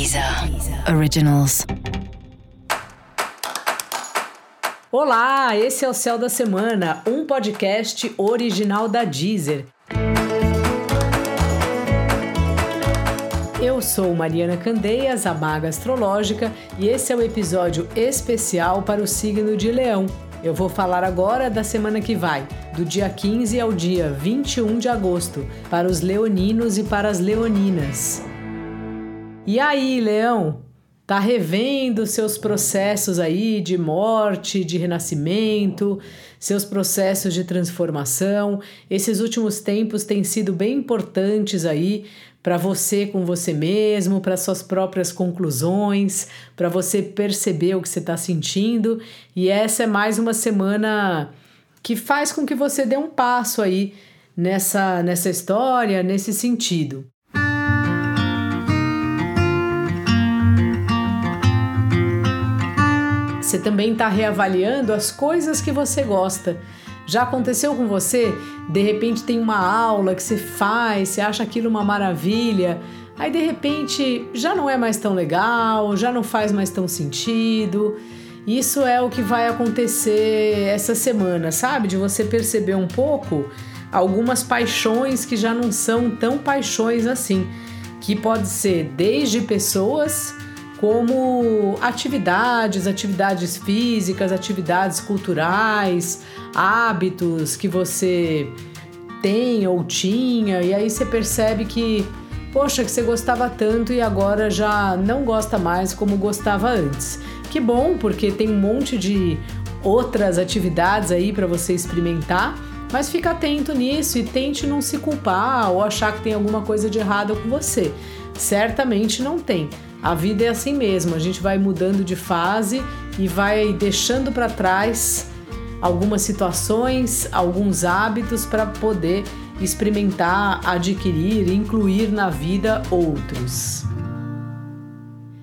Deezer Originals. Olá, esse é o Céu da Semana, um podcast original da Deezer. Eu sou Mariana Candeias, a Maga Astrológica, e esse é o episódio especial para o signo de Leão. Eu vou falar agora da semana que vai, do dia 15 ao dia 21 de agosto, para os leoninos e para as leoninas. E aí, Leão? Tá revendo seus processos aí de morte, de renascimento, seus processos de transformação. Esses últimos tempos têm sido bem importantes aí para você com você mesmo, para suas próprias conclusões, para você perceber o que você está sentindo. E essa é mais uma semana que faz com que você dê um passo aí nessa, nessa história, nesse sentido. Você também está reavaliando as coisas que você gosta. Já aconteceu com você? De repente tem uma aula que você faz, você acha aquilo uma maravilha, aí de repente já não é mais tão legal, já não faz mais tão sentido. Isso é o que vai acontecer essa semana, sabe? De você perceber um pouco algumas paixões que já não são tão paixões assim, que pode ser desde pessoas como atividades, atividades físicas, atividades culturais, hábitos que você tem ou tinha, e aí você percebe que, poxa, que você gostava tanto e agora já não gosta mais como gostava antes. Que bom, porque tem um monte de outras atividades aí para você experimentar. Mas fica atento nisso e tente não se culpar ou achar que tem alguma coisa de errado com você. Certamente não tem. A vida é assim mesmo, a gente vai mudando de fase e vai deixando para trás algumas situações, alguns hábitos para poder experimentar, adquirir, incluir na vida outros.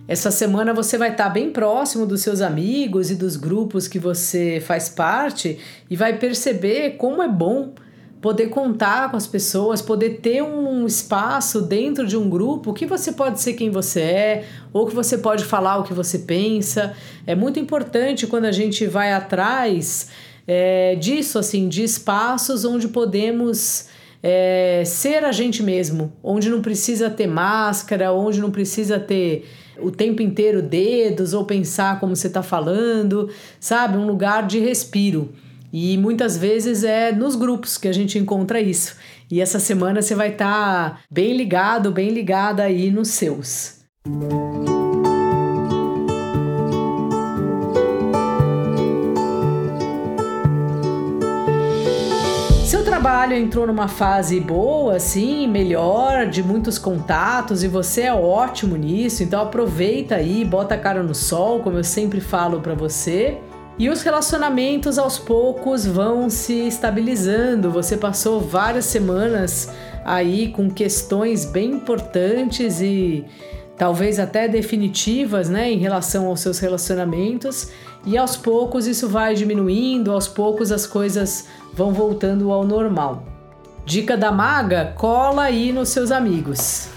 Essa semana você vai estar bem próximo dos seus amigos e dos grupos que você faz parte e vai perceber como é bom poder contar com as pessoas, poder ter um espaço dentro de um grupo que você pode ser quem você é, ou que você pode falar o que você pensa. É muito importante quando a gente vai atrás é, disso, assim, de espaços onde podemos é, ser a gente mesmo, onde não precisa ter máscara, onde não precisa ter o tempo inteiro dedos ou pensar como você está falando, sabe? Um lugar de respiro. E muitas vezes é nos grupos que a gente encontra isso. E essa semana você vai estar tá bem ligado, bem ligada aí nos seus. Seu trabalho entrou numa fase boa, assim, melhor, de muitos contatos e você é ótimo nisso, então aproveita aí, bota a cara no sol, como eu sempre falo para você. E os relacionamentos aos poucos vão se estabilizando. Você passou várias semanas aí com questões bem importantes e talvez até definitivas, né, em relação aos seus relacionamentos, e aos poucos isso vai diminuindo, aos poucos as coisas vão voltando ao normal. Dica da maga: cola aí nos seus amigos.